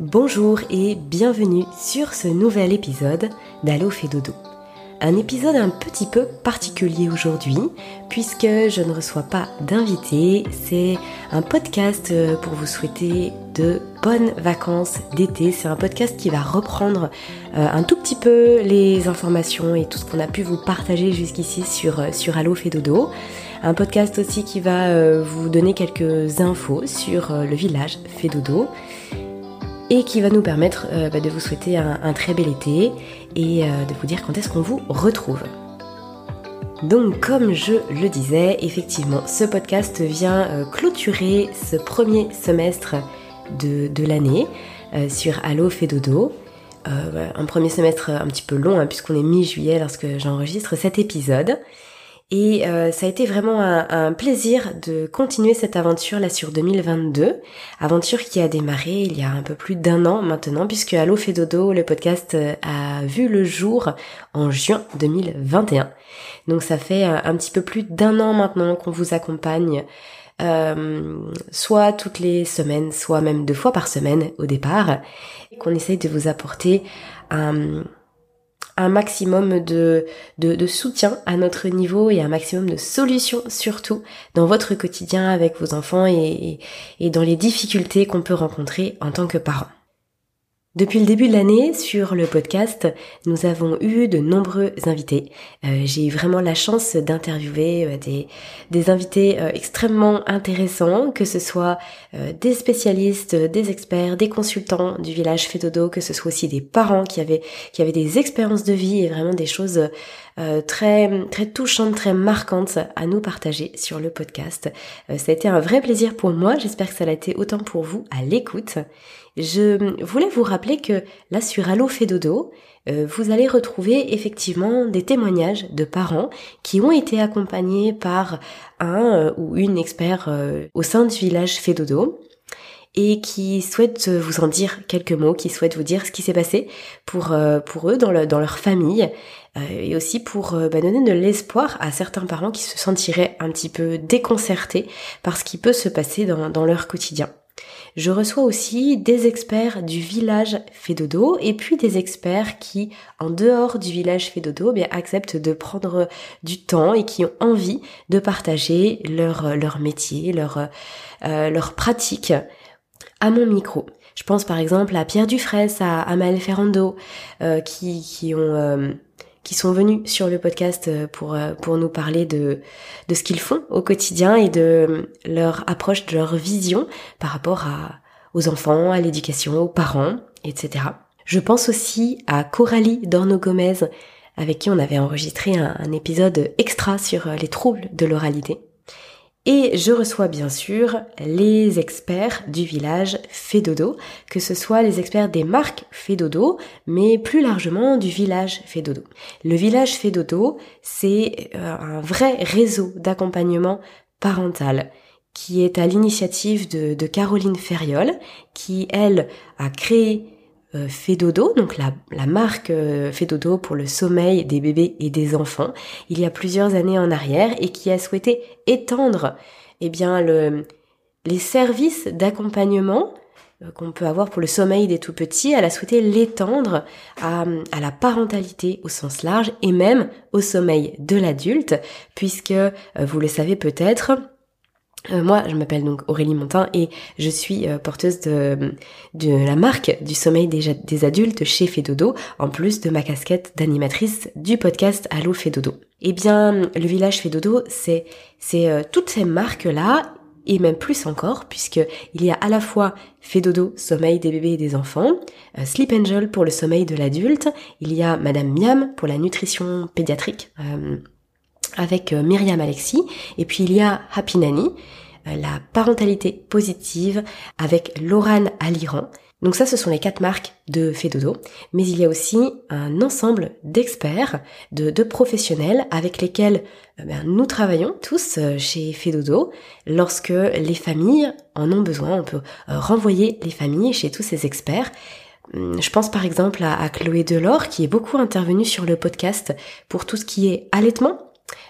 Bonjour et bienvenue sur ce nouvel épisode d'Allo fait. Un épisode un petit peu particulier aujourd'hui puisque je ne reçois pas d'invité, c'est un podcast euh, pour vous souhaiter de bonnes vacances d'été. C'est un podcast qui va reprendre euh, un tout petit peu les informations et tout ce qu'on a pu vous partager jusqu'ici sur, euh, sur Allo fait. Un podcast aussi qui va vous donner quelques infos sur le village Fédodo et qui va nous permettre euh, bah, de vous souhaiter un, très bel été et euh, de vous dire quand est-ce qu'on vous retrouve. Donc comme je le disais, effectivement, ce podcast vient euh, clôturer ce premier semestre de, l'année sur Allo fait dodo. un premier semestre un petit peu long hein, puisqu'on est mi-juillet lorsque j'enregistre cet épisode. Et euh, ça a été vraiment un, plaisir de continuer cette aventure là sur 2022, aventure qui a démarré il y a un peu plus d'un an maintenant, puisque Allo fait dodo, le podcast euh, a vu le jour en juin 2021. Donc ça fait euh, un petit peu plus d'un an maintenant qu'on vous accompagne. soit toutes les semaines, soit même deux fois par semaine au départ, qu'on essaye de vous apporter un, un maximum de, de, soutien à notre niveau et un maximum de solutions surtout dans votre quotidien avec vos enfants et, et dans les difficultés qu'on peut rencontrer en tant que parent. Depuis le début de l'année, sur le podcast, nous avons eu de nombreux invités. Euh, j'ai eu vraiment la chance d'interviewer euh, des, invités euh, extrêmement intéressants, que ce soit des spécialistes, des experts, des consultants du village Fédodo, que ce soit aussi des parents qui avaient des expériences de vie et vraiment des choses très, très touchantes, très marquantes à nous partager sur le podcast. ça a été un vrai plaisir pour moi, j'espère que ça l'a été autant pour vous à l'écoute. Je voulais vous rappeler que là sur Allo fait euh, vous allez retrouver effectivement des témoignages de parents qui ont été accompagnés par un euh, ou une expert euh, au sein du village fait dodo et qui souhaitent vous en dire quelques mots, qui souhaitent vous dire ce qui s'est passé pour pour eux dans, dans leur famille et aussi pour bah, donner de l'espoir à certains parents qui se sentiraient un petit peu déconcertés par ce qui peut se passer dans, dans leur quotidien. Je reçois aussi des experts du village Fédodo et puis des experts qui, en dehors du village Fédodo, bien, acceptent de prendre du temps et qui ont envie de partager leur, leur métier, leur, euh, leur pratique à mon micro. Je pense par exemple à Pierre Dufresne, à, Amael Ferrando, euh, qui, qui ont euh, qui sont venus sur le podcast euh, pour euh, pour nous parler de de ce qu'ils font au quotidien et de leur approche, de leur vision par rapport à aux enfants, à l'éducation, aux parents, etc. Je pense aussi à Coralie Dorno-Gomez, avec qui on avait enregistré un, un épisode extra sur euh, les troubles de l'oralité. Et je reçois bien sûr les experts du village Fédodo, que ce soit les experts des marques Fédodo, mais plus largement du village Fédodo. Le village Fédodo, c'est euh, un vrai réseau d'accompagnement parental qui est à l'initiative de, de, Caroline Ferriol, qui elle a créé euh, Fédodo, donc la, marque euh, Fédodo pour le sommeil des bébés et des enfants, il y a plusieurs années en arrière et qui a souhaité étendre eh bien le, les services d'accompagnement euh, qu'on peut avoir pour le sommeil des tout petits, elle a souhaité l'étendre à, à, la parentalité au sens large et même au sommeil de l'adulte, puisque vous le savez peut-être, euh, moi, je m'appelle donc Aurélie Montin et je suis euh, porteuse de, de la marque du sommeil des, des adultes chez Fedodo, en plus de ma casquette d'animatrice du podcast Allo Fedodo. Eh bien, le village Fedodo, c'est c'est euh, toutes ces marques-là et même plus encore, puisque il y a à la fois Fedodo, sommeil des bébés et des enfants, Sleep Angel pour le sommeil de l'adulte, il y a Madame Miam pour la nutrition pédiatrique avec euh, Myriam Alexis. Et puis il y a Happy Nanny, la parentalité positive avec Laurane Aliran. Donc ça, ce sont les quatre marques de Fedodo. Mais il y a aussi un ensemble d'experts, de, de, professionnels avec lesquels euh, ben, nous travaillons tous chez Fedodo. Lorsque les familles en ont besoin, on peut renvoyer les familles chez tous ces experts. Hum, je pense par exemple à, à Chloé Delors qui est beaucoup intervenue sur le podcast pour tout ce qui est allaitement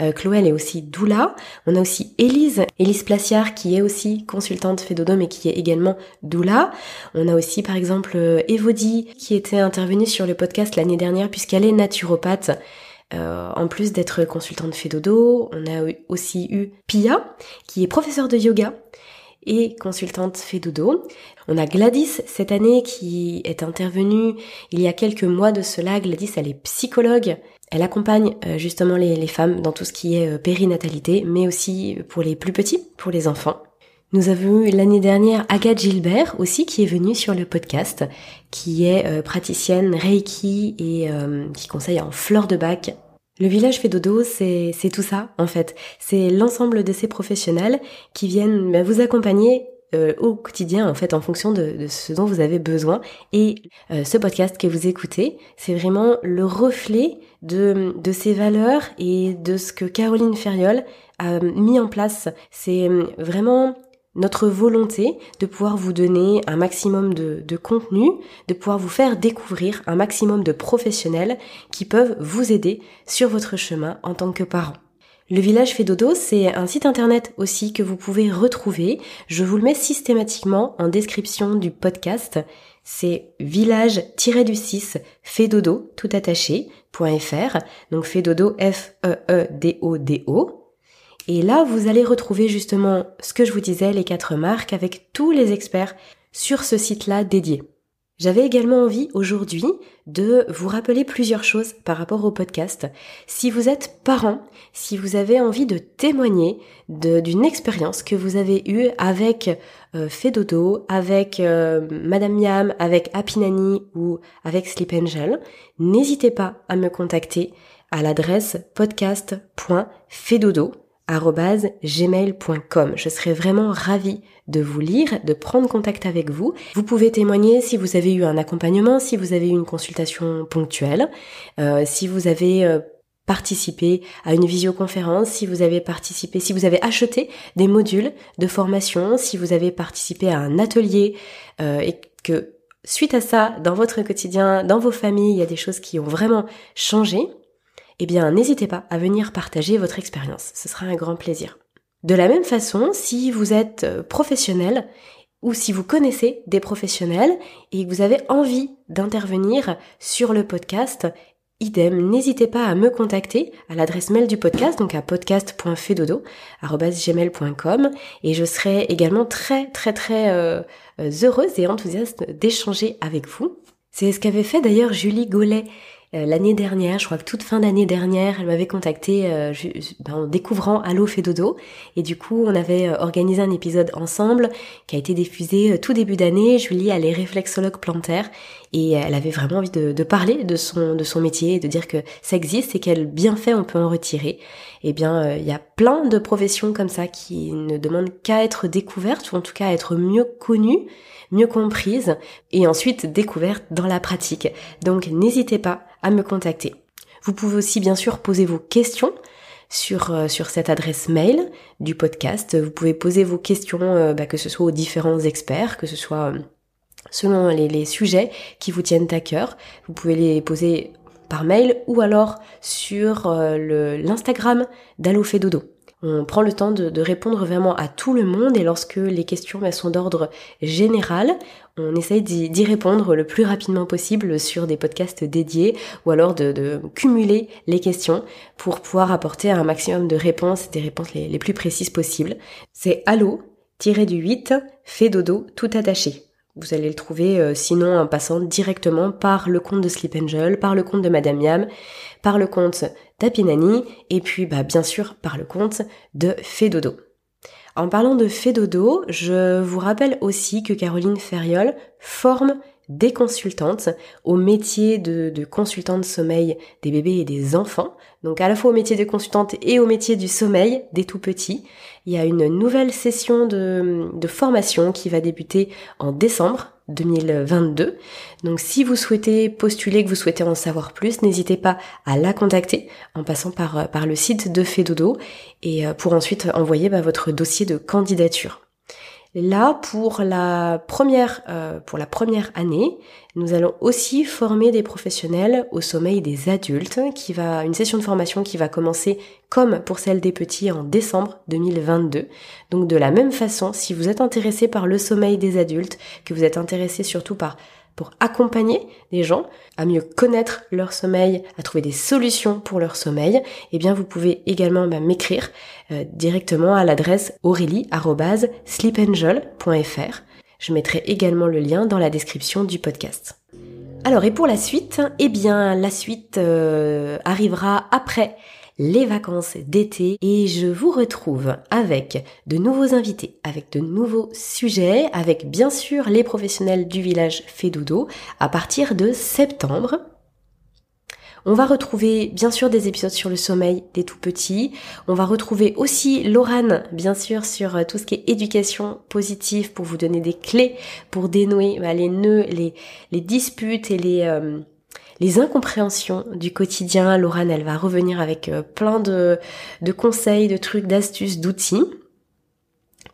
Euh, Chloé, est aussi doula. On a aussi Élise, Élise Placiard, qui est aussi consultante Fédodo, mais qui est également doula. On a aussi, par exemple, Evody, qui était intervenue sur le podcast l'année dernière, puisqu'elle est naturopathe. Euh, en plus d'être consultante Fédodo, on a aussi eu Pia, qui est professeure de yoga et consultante Fédodo. On a Gladys cette année qui est intervenue il y a quelques mois de cela. Gladys, elle est psychologue. Elle accompagne euh, justement les, femmes dans tout ce qui est euh, périnatalité, mais aussi pour les plus petits, pour les enfants. Nous avons eu l'année dernière Agathe Gilbert aussi qui est venue sur le podcast, qui est praticienne Reiki et qui conseille en fleurs de bac le village fait dodo, c'est tout ça en fait. C'est l'ensemble de ces professionnels qui viennent bah, vous accompagner euh, au quotidien en fait en fonction de, ce dont vous avez besoin. Et euh, ce podcast que vous écoutez, c'est vraiment le reflet de, de ces valeurs et de ce que Caroline Ferriol a mis en place. C'est euh, vraiment notre volonté de pouvoir vous donner un maximum de, de, contenu, de pouvoir vous faire découvrir un maximum de professionnels qui peuvent vous aider sur votre chemin en tant que parent. Le village fait dodo, c'est un site internet aussi que vous pouvez retrouver. Je vous le mets systématiquement en description du podcast. C'est village-du-6 fedodo, tout attaché, .fr. Donc fedodo, F-E-E-D-O-D-O. Et là, vous allez retrouver justement ce que je vous disais, les quatre marques, avec tous les experts sur ce site-là dédié. J'avais également envie aujourd'hui de vous rappeler plusieurs choses par rapport au podcast. Si vous êtes parent, si vous avez envie de témoigner d'une expérience que vous avez eue avec euh, Fedodo, avec euh, Madame Miam, avec Happy ou avec Sleep Angel, n'hésitez pas à me contacter à l'adresse podcast.fedodo gmail.com. Je serais vraiment ravie de vous lire, de prendre contact avec vous. Vous pouvez témoigner si vous avez eu un accompagnement, si vous avez eu une consultation ponctuelle, euh, si vous avez euh, participé à une visioconférence, si vous avez participé, si vous avez acheté des modules de formation, si vous avez participé à un atelier euh, et que suite à ça, dans votre quotidien, dans vos familles, il y a des choses qui ont vraiment changé, eh bien n'hésitez pas à venir partager votre expérience. Ce sera un grand plaisir. De la même façon, si vous êtes euh, professionnel ou si vous connaissez des professionnels et que vous avez envie d'intervenir sur le podcast, idem, n'hésitez pas à me contacter à l'adresse mail du podcast, donc à podcast.fedodo.gmail.com et je serai également très très très euh, heureuse et enthousiaste d'échanger avec vous. C'est ce qu'avait fait d'ailleurs Julie euh, l'année dernière, je crois que toute fin d'année dernière, elle m'avait contacté euh, en découvrant Allo fait dodo et du coup on avait euh, organisé un épisode ensemble qui a été diffusé tout début d'année. Julie elle est réflexologue plantaire et elle avait vraiment envie de, parler de son de son métier, de dire que ça existe et quel bienfait on peut en retirer. Eh bien il y a plein de professions comme ça qui ne demandent qu'à être découvertes ou en tout cas à être mieux connues mieux comprise et ensuite découverte dans la pratique. Donc n'hésitez pas me contacter. Vous pouvez aussi bien sûr poser vos questions sur, euh, sur cette adresse mail du podcast. Vous pouvez poser vos questions, euh, bah, que ce soit aux différents experts, que ce soit euh, selon les, les, sujets qui vous tiennent à cœur. Vous pouvez les poser par mail ou alors sur l'Instagram d'Allofedodo. On prend le temps de, répondre vraiment à tout le monde et lorsque les questions sont d'ordre général, on essaye d'y répondre le plus rapidement possible sur des podcasts dédiés ou alors de, cumuler les questions pour pouvoir apporter un maximum de réponses, des réponses les, plus précises possibles. C'est allo du 8 fait dodo tout attaché. Vous allez le trouver euh, sinon en passant directement par le compte de Sleep Angel, par le compte de Madame Yam, par le compte d'Apinani et puis bah, bien sûr par le compte de Fedodo. En parlant de Fedodo, je vous rappelle aussi que Caroline Ferriol forme des consultantes au métier de, de consultante sommeil des bébés et des enfants. Donc à la fois au métier de consultante et au métier du sommeil des tout petits. Il y a une nouvelle session de, formation qui va débuter en décembre 2022. Donc si vous souhaitez postuler, que vous souhaitez en savoir plus, n'hésitez pas à la contacter en passant par, par le site de Fedodo et euh, pour ensuite envoyer bah, votre dossier de candidature. Là, pour la première, euh, pour la première année, nous allons aussi former des professionnels au sommeil des adultes, qui va, une session de formation qui va commencer comme pour celle des petits en décembre 2022. Donc de la même façon, si vous êtes intéressé par le sommeil des adultes, que vous êtes intéressé surtout par pour accompagner les gens à mieux connaître leur sommeil, à trouver des solutions pour leur sommeil, eh bien vous pouvez également bah, m'écrire euh, directement à l'adresse aurélie@sleepangel.fr. Je mettrai également le lien dans la description du podcast. Alors et pour la suite, eh bien la suite euh, arrivera après les vacances d'été et je vous retrouve avec de nouveaux invités, avec de nouveaux sujets, avec bien sûr les professionnels du village Fédodo à partir de septembre. On va retrouver bien sûr des épisodes sur le sommeil des tout petits. On va retrouver aussi Laurane, bien sûr, sur euh, tout ce qui est éducation positive pour vous donner des clés pour dénouer bah, les nœuds, les, les disputes et les, euh, les incompréhensions du quotidien. Laurane, elle va revenir avec euh, plein de, conseils, de trucs, d'astuces, d'outils.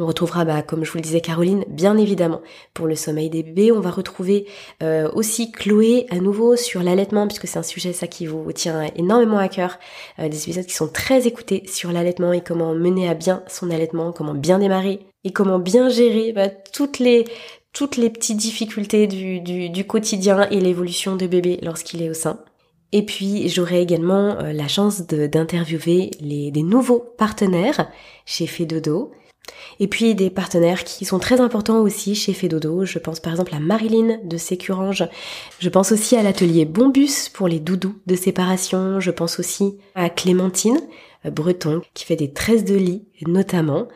On retrouvera, bah, comme je vous le disais, Caroline, bien évidemment, pour le sommeil des bébés. On va retrouver euh, aussi Chloé à nouveau sur l'allaitement, puisque c'est un sujet ça qui vous tient énormément à cœur. Euh, des épisodes qui sont très écoutés sur l'allaitement et comment mener à bien son allaitement, comment bien démarrer et comment bien gérer bah, toutes les toutes les petites difficultés du, du, quotidien et l'évolution de bébé lorsqu'il est au sein. Et puis j'aurai également euh, la chance d'interviewer les des nouveaux partenaires chez Fedodo. Et puis des partenaires qui sont très importants aussi chez Fedodo. Je pense par exemple à Marilyn de Sécurange. Je pense aussi à l'atelier Bombus pour les doudous de séparation. Je pense aussi à Clémentine euh, Breton qui fait des tresses de lit notamment.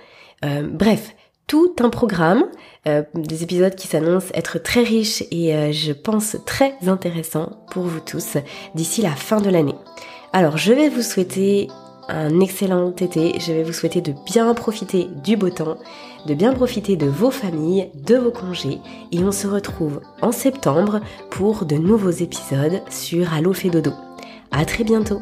Euh, bref, tout un programme, euh, des épisodes qui s'annoncent être très riches et euh, je pense très intéressants pour vous tous d'ici la fin de l'année. Alors je vais vous souhaiter un excellent été, je vais vous souhaiter de bien profiter du beau temps, de bien profiter de vos familles, de vos congés et on se retrouve en septembre pour de nouveaux épisodes sur Allo fait dodo. À très bientôt.